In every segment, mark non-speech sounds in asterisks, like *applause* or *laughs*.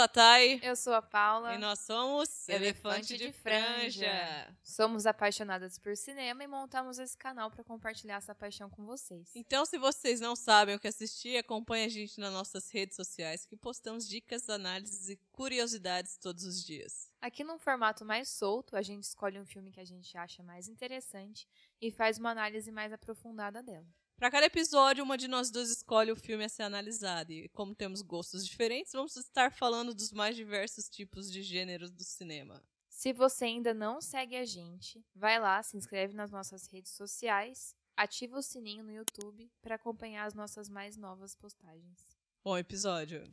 sou a Thay. Eu sou a Paula. E nós somos Elefante, de, franja. Somos apaixonadas por cinema e montamos esse canal para compartilhar essa paixão com vocês. Então, se vocês não sabem o que assistir, acompanhe a gente nas nossas redes sociais que postamos dicas, análises e curiosidades todos os dias. Aqui num formato mais solto, a gente escolhe um filme que a gente acha mais interessante e faz uma análise mais aprofundada dela. Para cada episódio, uma de nós duas escolhe o filme a ser analisado. E como temos gostos diferentes, vamos estar falando dos mais diversos tipos de gêneros do cinema. Se você ainda não segue a gente, vai lá, se inscreve nas nossas redes sociais, ativa o sininho no YouTube para acompanhar as nossas mais novas postagens. Bom episódio!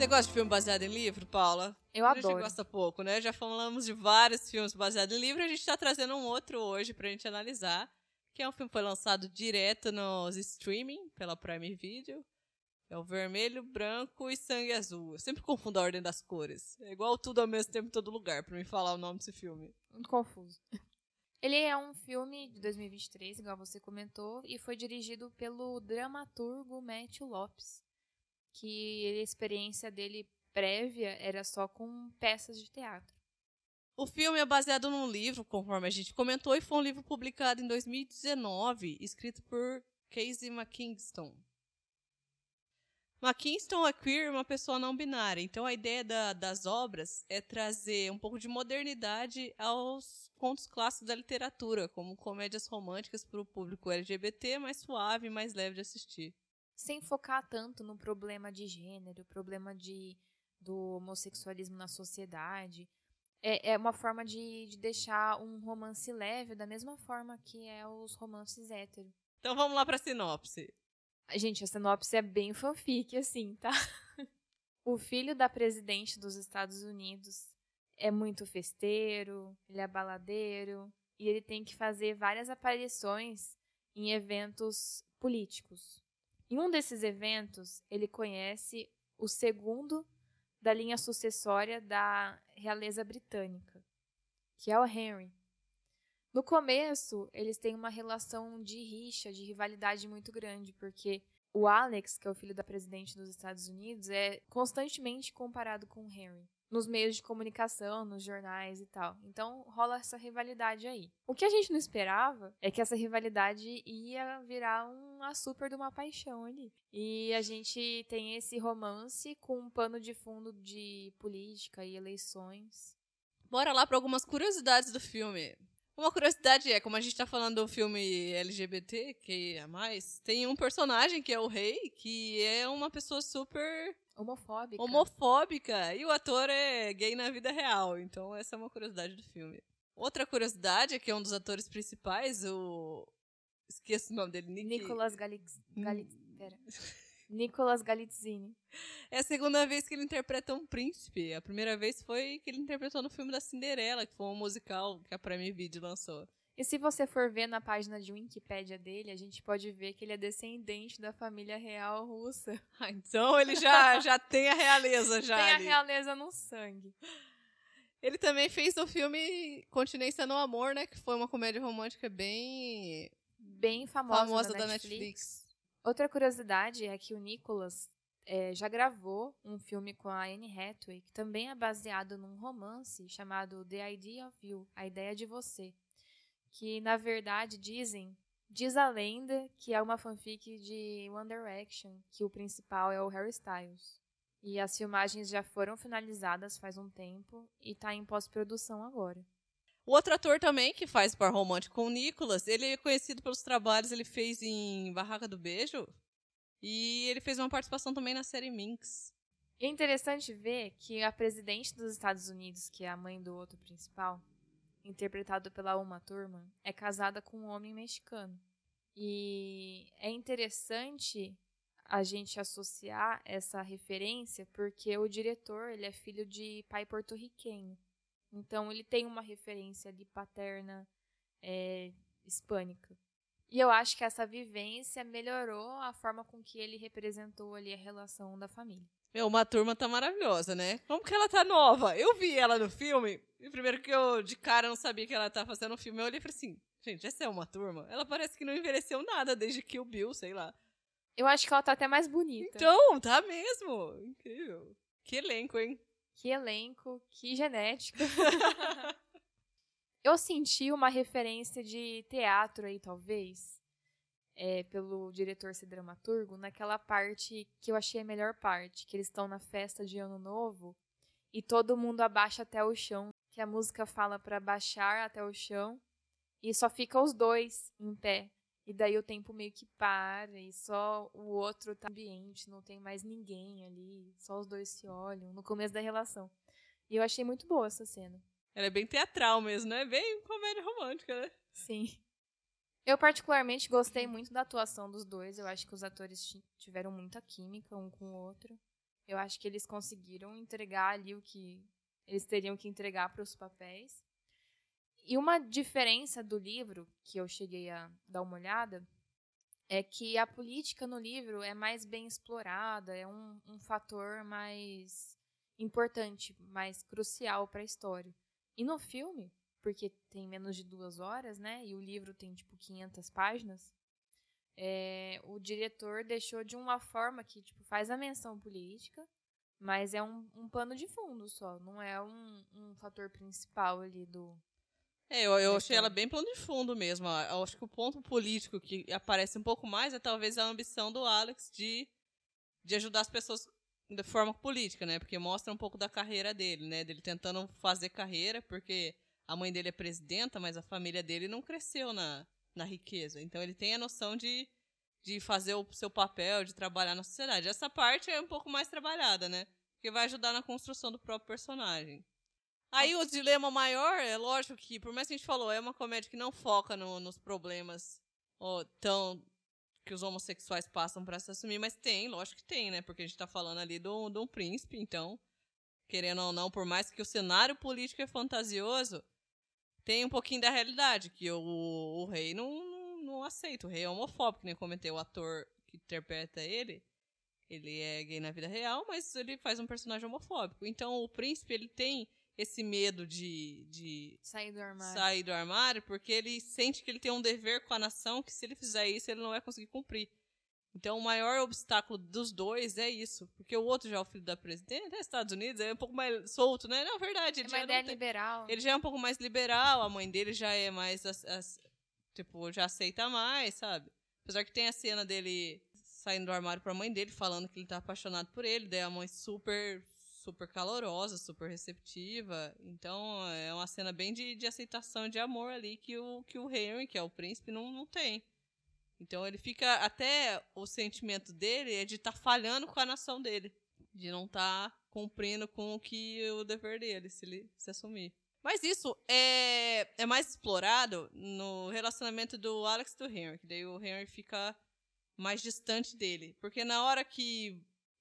Você gosta de filme baseado em livro, Paula? Eu a adoro. gente gosta pouco, né? Já falamos de vários filmes baseados em livro, a gente está trazendo um outro hoje pra gente analisar, que é um filme que foi lançado direto nos streaming pela Prime Video. É o vermelho, branco e sangue azul. Eu sempre confundo a ordem das cores. É igual tudo ao mesmo tempo em todo lugar, pra me falar o nome desse filme. Muito confuso. *laughs* Ele é um filme de 2023, igual você comentou, e foi dirigido pelo dramaturgo Matthew Lopes que a experiência dele prévia era só com peças de teatro. O filme é baseado num livro, conforme a gente comentou, e foi um livro publicado em 2019, escrito por Casey McKinston. McKinston é queer uma pessoa não binária, então a ideia da, das obras é trazer um pouco de modernidade aos contos clássicos da literatura, como comédias românticas para o público LGBT, mais suave e mais leve de assistir sem focar tanto no problema de gênero, problema de, do homossexualismo na sociedade. É, é uma forma de, de deixar um romance leve, da mesma forma que é os romances héteros. Então vamos lá pra sinopse. Gente, a sinopse é bem fanfic, assim, tá? *laughs* o filho da presidente dos Estados Unidos é muito festeiro, ele é baladeiro, e ele tem que fazer várias aparições em eventos políticos. Em um desses eventos, ele conhece o segundo da linha sucessória da realeza britânica, que é o Henry. No começo, eles têm uma relação de rixa, de rivalidade muito grande, porque o Alex, que é o filho da presidente dos Estados Unidos, é constantemente comparado com o Henry nos meios de comunicação, nos jornais e tal. Então rola essa rivalidade aí. O que a gente não esperava é que essa rivalidade ia virar uma super de uma paixão ali. E a gente tem esse romance com um pano de fundo de política e eleições. Bora lá para algumas curiosidades do filme. Uma curiosidade é, como a gente tá falando do filme LGBT, que é mais, tem um personagem que é o rei, que é uma pessoa super homofóbica. Homofóbica. E o ator é gay na vida real. Então essa é uma curiosidade do filme. Outra curiosidade é que é um dos atores principais, o esqueço o nome dele, Nick... Nicolas Galix... Galix... Pera. *laughs* Nicolas Galitzini. É a segunda vez que ele interpreta um príncipe. A primeira vez foi que ele interpretou no filme da Cinderela, que foi um musical que a Prime Video lançou. E se você for ver na página de Wikipédia dele, a gente pode ver que ele é descendente da família real russa. *laughs* Ah, então ele já, já tem a realeza já. Tem ali. a realeza no sangue. Ele também fez o filme Continência no Amor, né? Que foi uma comédia romântica bem bem famosa, famosa da, da Netflix. Netflix. Outra curiosidade é que o Nicholas é, já gravou um filme com a Anne Hathaway, que também é baseado num romance chamado The Idea of You, A Ideia de Você, que na verdade dizem, diz a lenda que é uma fanfic de One Direction, que o principal é o Harry Styles. E as filmagens já foram finalizadas faz um tempo e está em pós-produção agora. O outro ator também, que faz par romântico com o Nicolas, ele é conhecido pelos trabalhos ele fez em Barraca do Beijo. E ele fez uma participação também na série Minx. É interessante ver que a presidente dos Estados Unidos, que é a mãe do outro principal, interpretado pela Uma Thurman, é casada com um homem mexicano. E é interessante a gente associar essa referência porque o diretor ele é filho de pai porto-riquenho. Então ele tem uma referência ali paterna é, hispânica. E eu acho que essa vivência melhorou a forma com que ele representou ali a relação da família. Meu, uma turma tá maravilhosa, né? Como que ela tá nova? Eu vi ela no filme, e primeiro que eu de cara não sabia que ela tá fazendo o filme, eu olhei e falei assim, gente, essa é uma turma? Ela parece que não envelheceu nada desde que o Bill, sei lá. Eu acho que ela tá até mais bonita. Então, tá mesmo. Incrível. Que elenco, hein? Que elenco, que genética. eu senti uma referência de teatro aí, talvez, é, pelo diretor ser dramaturgo, naquela parte que eu achei a melhor parte, que eles estão na festa de Ano Novo e todo mundo abaixa até o chão, que a música fala para baixar até o chão e só fica os dois em pé. E daí o tempo meio que para e só o outro tá no ambiente, não tem mais ninguém ali, só os dois se olham no começo da relação. E eu achei muito boa essa cena. Ela é bem teatral mesmo, né? Bem comédia romântica, né? Sim. Eu particularmente gostei muito da atuação dos dois. Eu acho que os atores tiveram muita química um com o outro. Eu acho que eles conseguiram entregar ali o que eles teriam que entregar para os papéis. E uma diferença do livro, que eu cheguei a dar uma olhada, é que a política no livro é mais bem explorada, é um, um fator mais importante, mais crucial para a história. E no filme, porque tem menos de duas horas, né? E o livro tem tipo 500 páginas. É, o diretor deixou de uma forma que tipo faz a menção política, mas é um, um pano de fundo só, não é um, um fator principal ali do. É, eu, eu achei ela bem plano de fundo mesmo. Eu acho que o ponto político que aparece um pouco mais é talvez a ambição do Alex de, de ajudar as pessoas de forma política, né? Porque mostra um pouco da carreira dele, né? Dele tentando fazer carreira, porque a mãe dele é presidenta, mas a família dele não cresceu na, na riqueza. Então ele tem a noção de, de fazer o seu papel, de trabalhar na sociedade. Essa parte é um pouco mais trabalhada, né? Porque vai ajudar na construção do próprio personagem. Aí o dilema maior é lógico que, por mais que a gente falou, é uma comédia que não foca no, nos problemas ó, tão que os homossexuais passam para se assumir, mas tem, lógico que tem, né? Porque a gente tá falando ali de um príncipe, então, querendo ou não, por mais que o cenário político é fantasioso, tem um pouquinho da realidade, que o, o rei não, não, não aceita. O rei é homofóbico, nem comentei, o ator que interpreta ele, ele é gay na vida real, mas ele faz um personagem homofóbico. Então, o príncipe, ele tem esse medo de, de sair do armário. sair do armário, porque ele sente que ele tem um dever com a nação que se ele fizer isso, ele não vai conseguir cumprir. Então, o maior obstáculo dos dois é isso. Porque o outro já é o filho da presidente, é Estados Unidos, é um pouco mais solto, né? Não, é verdade. Ele é uma ideia tem, liberal. Ele já é um pouco mais liberal, a mãe dele já é mais. As, as, tipo, já aceita mais, sabe? Apesar que tem a cena dele saindo do armário pra mãe dele, falando que ele tá apaixonado por ele, daí a mãe super super calorosa, super receptiva. Então é uma cena bem de, de aceitação de amor ali que o, que o Henry, que é o príncipe, não, não tem. Então ele fica. Até o sentimento dele é de estar tá falhando com a nação dele. De não estar tá cumprindo com o que o dever dele, se ele se assumir. Mas isso é, é mais explorado no relacionamento do Alex e do Henry, que daí o Henry fica mais distante dele. Porque na hora que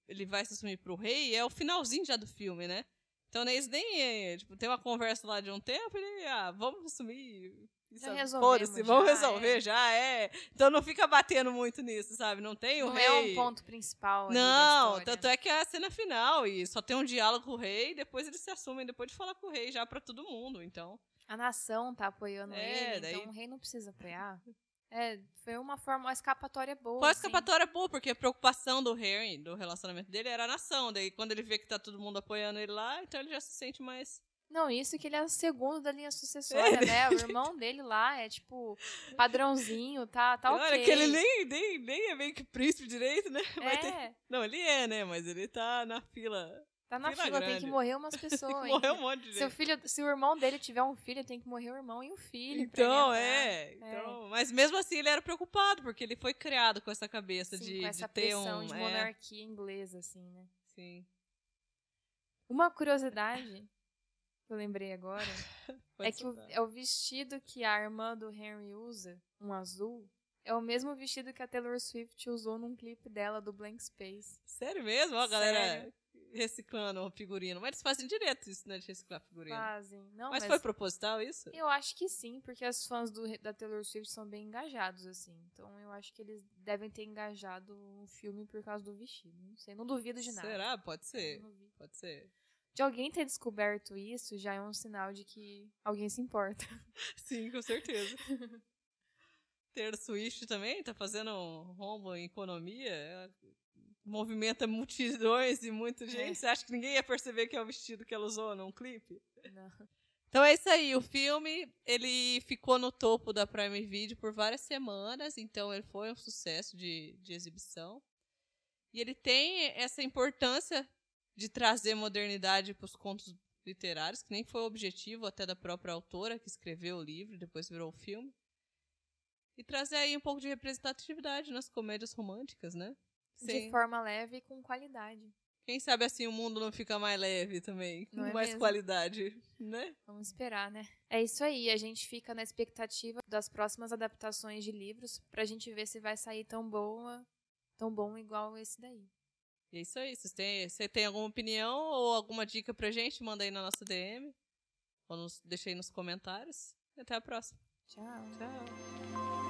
ele vai se assumir pro rei, é o finalzinho já do filme, né? Então eles nem. Tipo, tem uma conversa lá de um tempo e ele, ah, vamos assumir. Já resolvemos. Vamos resolver, é. já é. Então não fica batendo muito nisso, sabe? Não tem o não rei. Não é um ponto principal. Não, tanto é que é a cena final e só tem um diálogo com o rei e depois eles se assumem depois de falar com o rei já para todo mundo, então. A nação tá apoiando é, ele, daí... então o rei não precisa apoiar. *laughs* É, foi uma forma, uma escapatória boa. Foi uma assim. escapatória boa, porque a preocupação do Harry, do relacionamento dele, era a nação. Daí, quando ele vê que tá todo mundo apoiando ele lá, então ele já se sente mais. Não, isso que ele é o segundo da linha sucessória, né? O irmão dele lá é, tipo, padrãozinho, tá, tá ok. Olha, que ele nem, nem, nem é meio que príncipe direito, né? É. Ter... Não, ele é, né? Mas ele tá na fila Tá na fila, fila tem que morrer umas pessoas. *laughs* tem que morrer um monte de gente. filho, se o irmão dele tiver um filho, tem que morrer o irmão e o filho. Então, é, então. É. Mas mesmo assim ele era preocupado, porque ele foi criado com essa cabeça Sim, de, com essa de ter pressão um. de monarquia é. inglesa, assim, né? Sim. Uma curiosidade que eu lembrei agora *laughs* é que o, é o vestido que a irmã do Henry usa, um azul, é o mesmo vestido que a Taylor Swift usou num clipe dela do Blank Space. Sério mesmo? Ó, galera Sério? Reciclando o figurino. Mas eles fazem direto isso, né? De reciclar figurino. Fazem. Não, mas, mas, foi proposital isso? Eu acho que sim, porque as fãs do, da Taylor Swift são bem engajados, assim. Então eu acho que eles devem ter engajado o filme por causa do vestido. Não sei, não duvido de nada. Será? Pode ser. Pode ser. De alguém ter descoberto isso já é um sinal de que alguém se importa. *laughs* sim, com certeza. *laughs* Ter Swift também tá fazendo um rombo em economia. É, movimenta multidões e muita gente. É. Você acha que ninguém ia perceber que é o vestido que ela usou num clipe? Não. Então é isso aí. O filme ele ficou no topo da Prime Video por várias semanas. Então ele foi um sucesso de, de exibição. E ele tem essa importância de trazer modernidade para os contos literários, que nem foi o objetivo até da própria autora que escreveu o livro, depois virou o filme. E trazer aí um pouco de representatividade nas comédias românticas, né? Sem... De forma leve e com qualidade. Quem sabe assim o mundo não fica mais leve também, com é mais mesmo? qualidade, né? Vamos esperar, né? É isso aí, a gente fica na expectativa das próximas adaptações de livros pra gente ver se vai sair tão boa, tão bom igual esse daí. E é isso aí. Você tem, você tem alguma opinião ou alguma dica pra gente? Manda aí na nossa DM. Ou nos, deixa aí nos comentários. E até a próxima. Tchau. Tchau.